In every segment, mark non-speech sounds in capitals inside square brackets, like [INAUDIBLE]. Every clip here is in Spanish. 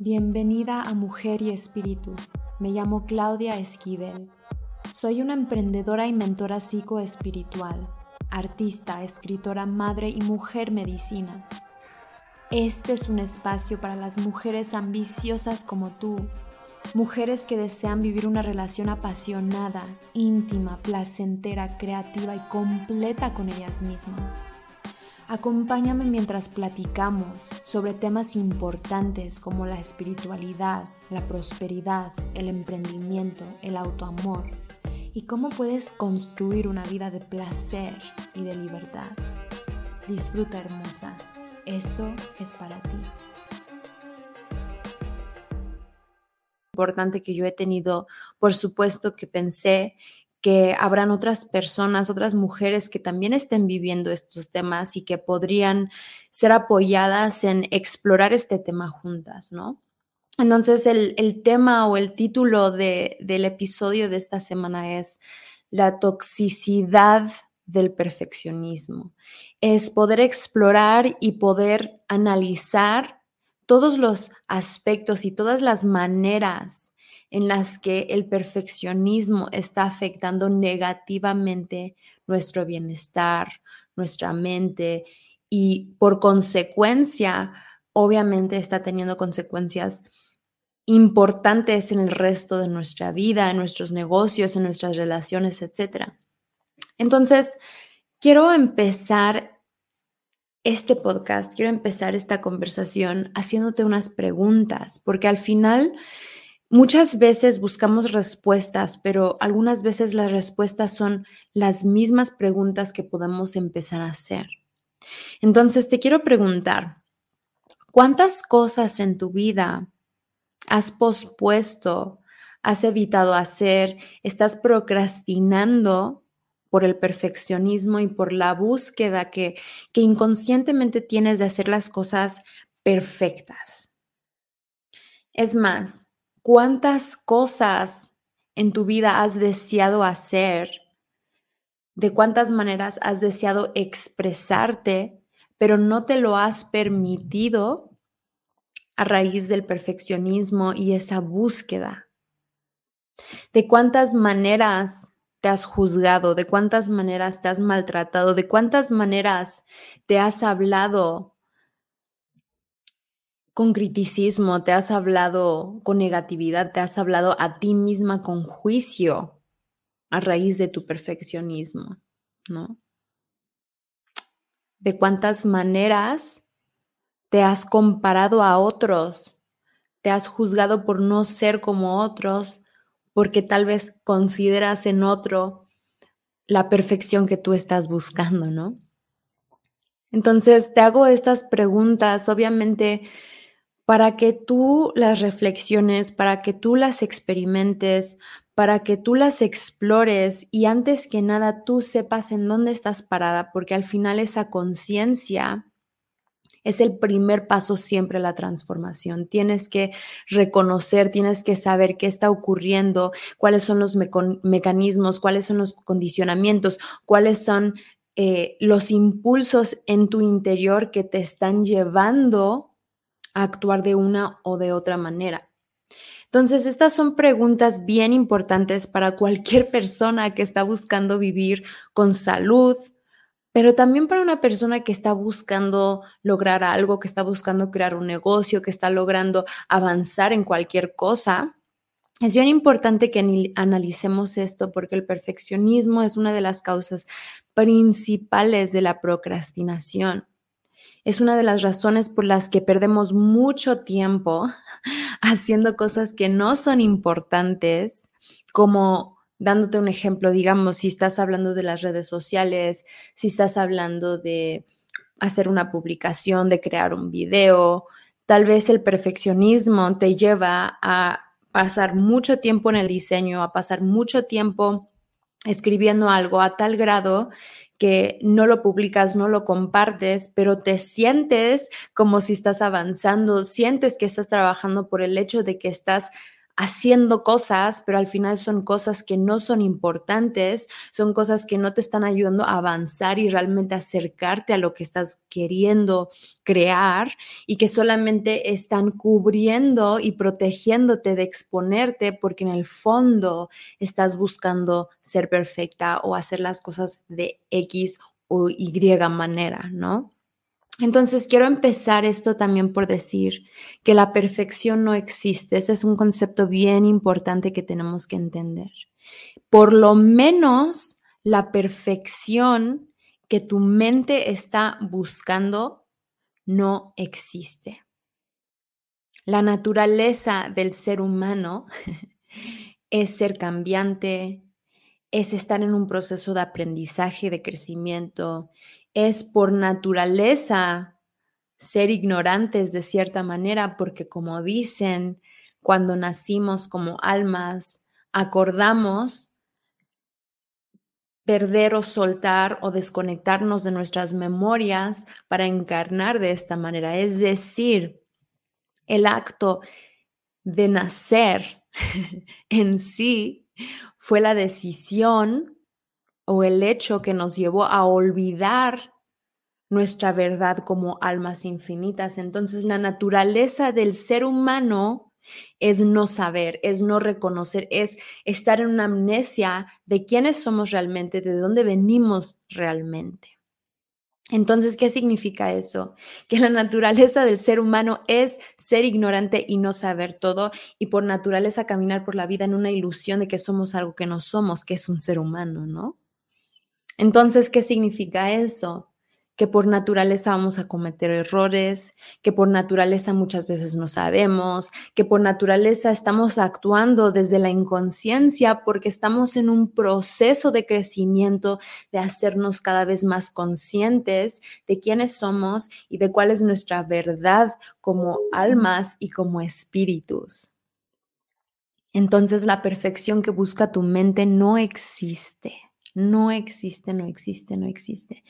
Bienvenida a Mujer y Espíritu. Me llamo Claudia Esquivel. Soy una emprendedora y mentora psicoespiritual, artista, escritora, madre y mujer medicina. Este es un espacio para las mujeres ambiciosas como tú, mujeres que desean vivir una relación apasionada, íntima, placentera, creativa y completa con ellas mismas. Acompáñame mientras platicamos sobre temas importantes como la espiritualidad, la prosperidad, el emprendimiento, el autoamor y cómo puedes construir una vida de placer y de libertad. Disfruta hermosa, esto es para ti. Importante que yo he tenido, por supuesto que pensé que habrán otras personas, otras mujeres que también estén viviendo estos temas y que podrían ser apoyadas en explorar este tema juntas, ¿no? Entonces, el, tema o el título del episodio de esta semana es La toxicidad del perfeccionismo. Es poder explorar y poder analizar todos los aspectos y todas las maneras en las que el perfeccionismo está afectando negativamente nuestro bienestar, nuestra mente y por consecuencia, obviamente está teniendo consecuencias importantes en el resto de nuestra vida, en nuestros negocios, en nuestras relaciones, etc. Entonces, quiero empezar este podcast, quiero empezar esta conversación haciéndote unas preguntas, porque al final Muchas veces buscamos respuestas, pero algunas veces las respuestas son las mismas preguntas que podemos empezar a hacer. Entonces, te quiero preguntar, ¿cuántas cosas en tu vida has pospuesto, has evitado hacer, estás procrastinando por el perfeccionismo y por la búsqueda que, que inconscientemente tienes de hacer las cosas perfectas? Es más, cuántas cosas en tu vida has deseado hacer, de cuántas maneras has deseado expresarte, pero no te lo has permitido a raíz del perfeccionismo y esa búsqueda. De cuántas maneras te has juzgado, de cuántas maneras te has maltratado, de cuántas maneras te has hablado con criticismo, te has hablado con negatividad, te has hablado a ti misma con juicio a raíz de tu perfeccionismo, ¿no? De cuántas maneras te has comparado a otros, te has juzgado por no ser como otros, porque tal vez consideras en otro la perfección que tú estás buscando, ¿no? Entonces, te hago estas preguntas, obviamente para que tú las reflexiones, para que tú las experimentes, para que tú las explores y antes que nada tú sepas en dónde estás parada, porque al final esa conciencia es el primer paso siempre a la transformación. Tienes que reconocer, tienes que saber qué está ocurriendo, cuáles son los mecanismos, cuáles son los condicionamientos, cuáles son eh, los impulsos en tu interior que te están llevando actuar de una o de otra manera. Entonces, estas son preguntas bien importantes para cualquier [LAUGHS] persona que está buscando vivir con salud, pero también para una persona que está buscando lograr algo, que está buscando crear un negocio, que está logrando avanzar en cualquier cosa. Es bien importante que analicemos esto porque el perfeccionismo es una de las causas principales de la procrastinación es una de las razones por las que perdemos mucho tiempo [LAUGHS] haciendo cosas que no son importantes, como dándote un ejemplo, digamos, si estás hablando de las redes sociales, si estás hablando de hacer una publicación, de crear un video, tal vez el perfeccionismo te lleva a pasar mucho tiempo en el diseño, a pasar mucho tiempo escribiendo algo a tal grado que no lo publicas, no lo compartes, pero te sientes como si estás avanzando, sientes que estás trabajando por el hecho de que estás haciendo cosas, pero al final son cosas que no son importantes, son cosas que no te están ayudando a avanzar y realmente acercarte a lo que estás queriendo crear y que solamente están cubriendo y protegiéndote de exponerte porque en el fondo estás buscando ser perfecta o hacer las cosas de X o Y manera, ¿no? Entonces, quiero empezar esto también por decir que la perfección no existe. Ese es un concepto bien importante que tenemos que entender. Por lo menos la perfección que tu mente está buscando no existe. La naturaleza del ser humano [LAUGHS] es ser cambiante, es estar en un proceso de aprendizaje, de crecimiento, es por naturaleza ser ignorantes de cierta manera, porque como dicen, cuando nacimos como almas, acordamos perder o soltar o desconectarnos de nuestras memorias para encarnar de esta manera. Es decir, el acto de nacer [LAUGHS] en sí fue la decisión o el hecho que nos llevó a olvidar nuestra verdad como almas infinitas. Entonces la naturaleza del ser humano es no saber, es no reconocer, es estar en una amnesia de quiénes somos realmente, de dónde venimos realmente. Entonces, ¿qué significa eso? Que la naturaleza del ser humano es ser ignorante y no saber todo y por naturaleza caminar por la vida en una ilusión de que somos algo que no somos, que es un ser humano, ¿no? Entonces, ¿qué significa eso? Que por naturaleza vamos a cometer errores, que por naturaleza muchas veces no sabemos, que por naturaleza estamos actuando desde la inconsciencia porque estamos en un proceso de crecimiento, de hacernos cada vez más conscientes de quiénes somos y de cuál es nuestra verdad como almas y como espíritus. Entonces la perfección que busca tu mente no existe. No existe, no existe, no existe.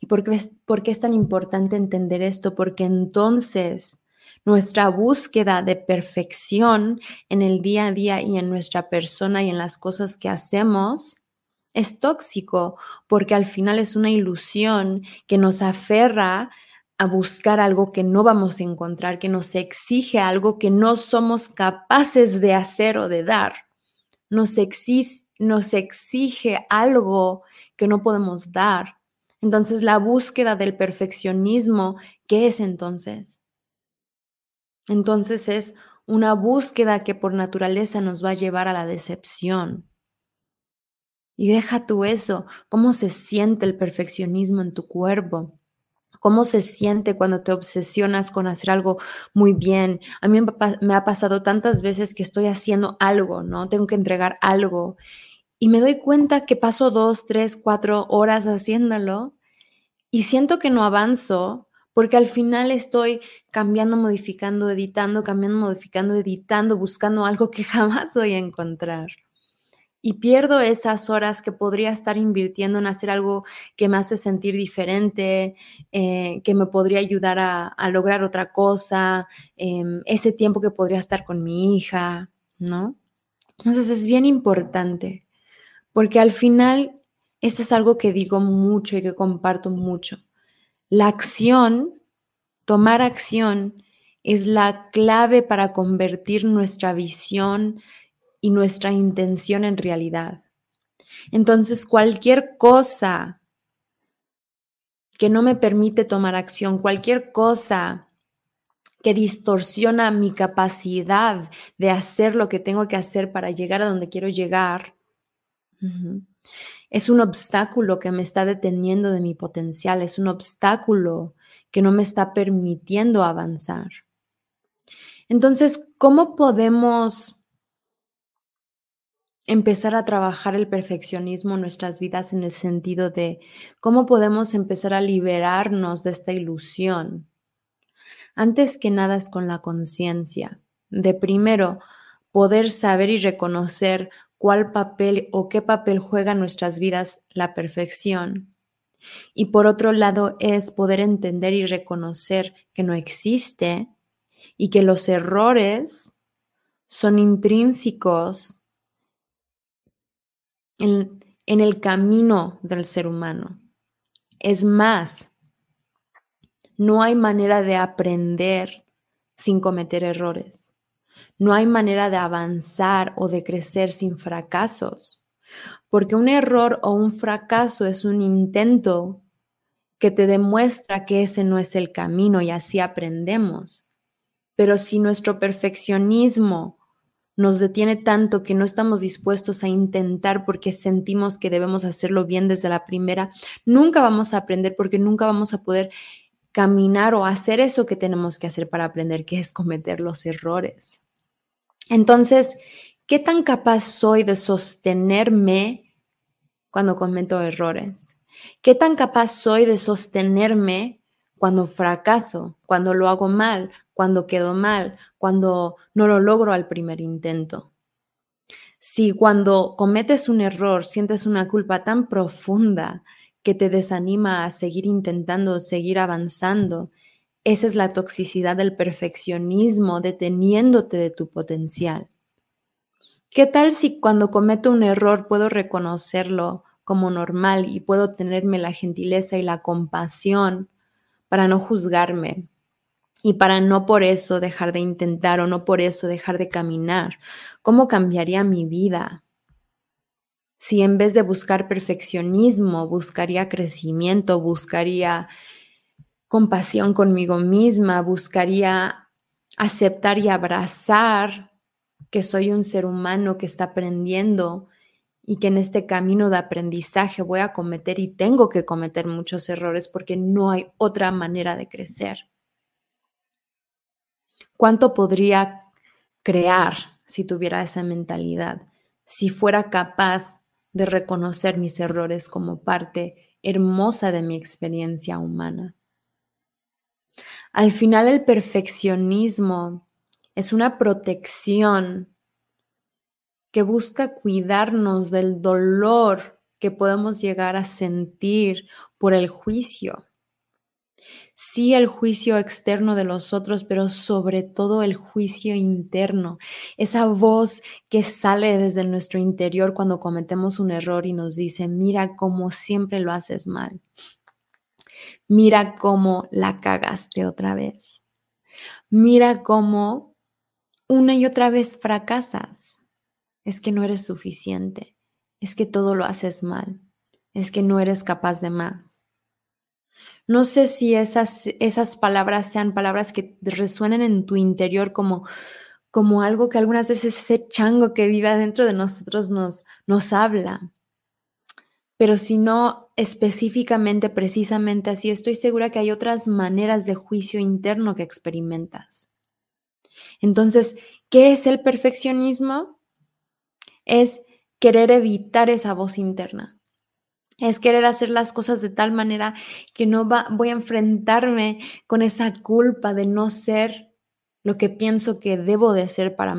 ¿Y por qué, por qué es tan importante entender esto? Porque entonces nuestra búsqueda de perfección en el día a día y en nuestra persona y en las cosas que hacemos es tóxico, porque al final es una ilusión que nos aferra a buscar algo que no vamos a encontrar, que nos exige algo que no somos capaces de hacer o de dar nos, nos exige algo que no podemos dar. Entonces, la búsqueda del perfeccionismo, ¿qué es entonces? Entonces es una búsqueda que por naturaleza nos va a llevar a la decepción. Y deja tú eso, cómo se siente el perfeccionismo en tu cuerpo. ¿Cómo se siente cuando te obsesionas con hacer algo muy bien? A mí me ha pasado tantas veces que estoy haciendo algo, ¿no? Tengo que entregar algo y me doy cuenta que paso dos, tres, cuatro horas haciéndolo y siento que no avanzo porque al final estoy cambiando, modificando, editando, cambiando, modificando, editando, buscando algo que [LAUGHS] jamás voy a encontrar y pierdo esas horas que podría estar invirtiendo en hacer algo que me hace sentir diferente, eh, que me podría ayudar a, lograr otra cosa, em, ese tiempo que podría estar con mi hija, ¿no? Entonces es bien importante, porque al final, esto es algo que digo mucho y que comparto mucho. La acción, tomar acción, es la clave para convertir nuestra visión y nuestra intención en realidad. Entonces, cualquier cosa que no me permite tomar acción, cualquier cosa que distorsiona mi capacidad de hacer lo que tengo que hacer para llegar a donde quiero llegar, es un obstáculo que me está deteniendo de mi potencial, es un obstáculo que no me está permitiendo avanzar. Entonces, ¿cómo podemos empezar a trabajar el perfeccionismo en nuestras vidas en el sentido de cómo podemos empezar a liberarnos de esta ilusión. Antes que nada es con la conciencia, de primero poder saber y reconocer cuál papel o qué papel juega en nuestras vidas la perfección. Y por otro lado es poder entender y reconocer que no existe y que los errores son intrínsecos en, el camino del ser humano. Es más, no hay manera de aprender sin cometer errores. No hay manera de avanzar o de crecer sin fracasos, porque un error o un fracaso es un intento que te demuestra que ese no es el camino y así aprendemos. Pero si nuestro perfeccionismo nos detiene tanto que no estamos dispuestos a intentar porque sentimos que debemos hacerlo bien desde la primera, nunca vamos a aprender porque nunca vamos a poder caminar o hacer eso que tenemos que hacer para aprender, que es cometer los errores. Entonces, ¿qué tan capaz soy de sostenerme cuando cometo errores? ¿Qué tan capaz soy de sostenerme cuando fracaso, cuando lo hago mal, cuando quedo mal, cuando no lo logro al primer intento? Si cuando cometes un error sientes una culpa tan profunda que te desanima a seguir intentando, seguir avanzando. Esa es la toxicidad del perfeccionismo deteniéndote de tu potencial. ¿Qué tal si cuando cometo un error puedo reconocerlo como normal y puedo tenerme la gentileza y la compasión para no juzgarme y para no por eso dejar de intentar o no por eso dejar de caminar? ¿Cómo cambiaría mi vida? si en vez de buscar perfeccionismo, buscaría crecimiento, buscaría compasión conmigo misma, buscaría aceptar y abrazar que soy un ser humano que está aprendiendo y que en este camino de aprendizaje voy a cometer y tengo que cometer muchos errores porque no hay otra manera de crecer. ¿Cuánto podría crear si tuviera esa mentalidad? Si fuera capaz de reconocer mis errores como parte hermosa de mi experiencia humana. Al final el perfeccionismo es una protección que busca cuidarnos del dolor que podemos llegar a sentir por el juicio. Sí el juicio externo de los otros, pero sobre todo el juicio interno, esa voz que sale desde nuestro interior cuando cometemos un error y nos dice, mira cómo siempre lo haces mal, mira cómo la cagaste otra vez, mira cómo una y otra vez fracasas, es que no eres suficiente, es que todo lo haces mal, es que no eres capaz de más. No sé si esas, esas palabras sean palabras que resuenen en tu interior como, como algo que algunas veces ese chango que vive dentro de nosotros nos, nos habla. Pero si no específicamente, precisamente así, estoy segura que hay otras maneras de juicio interno que experimentas. Entonces, ¿qué es el perfeccionismo? Es querer evitar esa voz interna es querer hacer las cosas de tal manera que no va, voy a enfrentarme con esa culpa de no ser lo que pienso que debo de ser para,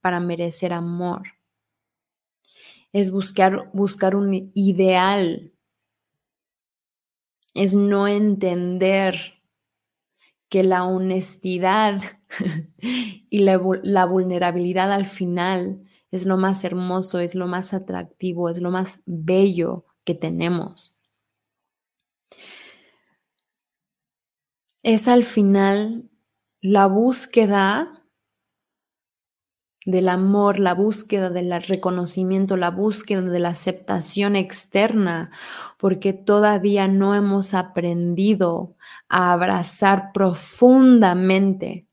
para merecer amor. Es buscar, buscar un ideal. Es no entender que la honestidad [LAUGHS] y la, la vulnerabilidad al final es lo más hermoso, es lo más atractivo, es lo más bello que tenemos. Es al final la búsqueda del amor, la búsqueda del reconocimiento, la búsqueda de la aceptación externa, porque todavía no hemos aprendido a abrazar profundamente,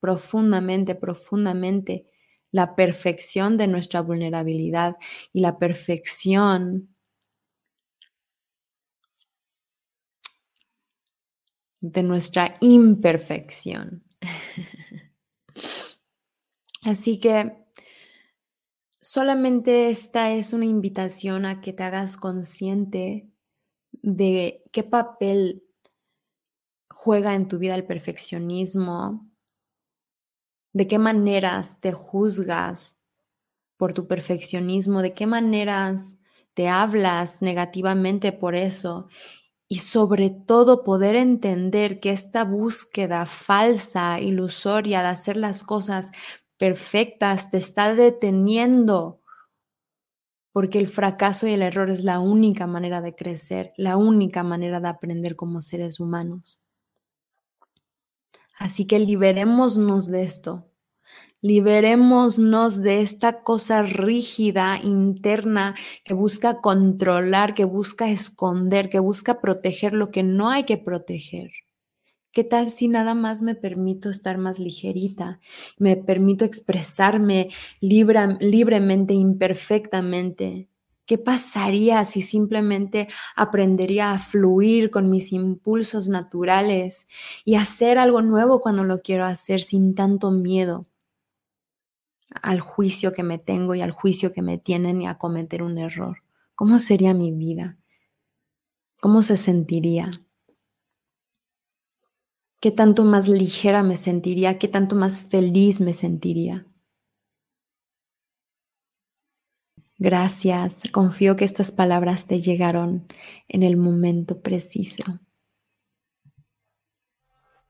profundamente, profundamente la perfección de nuestra vulnerabilidad y la perfección de nuestra imperfección. [LAUGHS] Así que solamente esta es una invitación a que te hagas consciente de qué papel juega en tu vida el perfeccionismo, de qué maneras te juzgas por tu perfeccionismo, de qué maneras te hablas negativamente por eso y sobre todo poder entender que esta búsqueda falsa, ilusoria de hacer las cosas perfectas, te está deteniendo, porque el fracaso y el error es la única manera de crecer, la única manera de aprender como seres humanos. Así que liberémonos de esto, liberémonos de esta cosa rígida, interna, que busca controlar, que busca esconder, que busca proteger lo que no hay que proteger. ¿Qué tal si nada más me permito estar más ligerita? Me permito expresarme libremente, imperfectamente. ¿Qué pasaría si simplemente aprendería a fluir con mis impulsos naturales y hacer algo nuevo cuando lo quiero hacer sin tanto miedo al juicio que me tengo y al juicio que me tienen y a cometer un error? ¿Cómo sería mi vida? ¿Cómo se sentiría? qué tanto más ligera me sentiría, qué tanto más feliz me sentiría. Gracias, confío que estas palabras te llegaron en el momento preciso.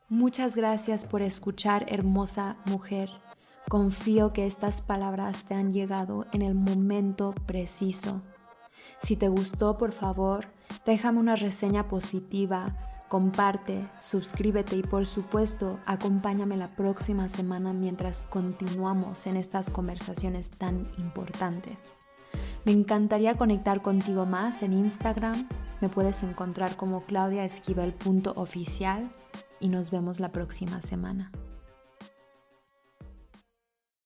Muchas gracias por escuchar, hermosa mujer. Confío que estas palabras te han llegado en el momento preciso. Si te gustó, por favor, déjame una reseña positiva comparte, suscríbete y por supuesto acompáñame la próxima semana mientras continuamos en estas conversaciones tan importantes. Me encantaría conectar contigo más en Instagram. Me puedes encontrar como claudiaesquivel.oficial y nos vemos la próxima semana.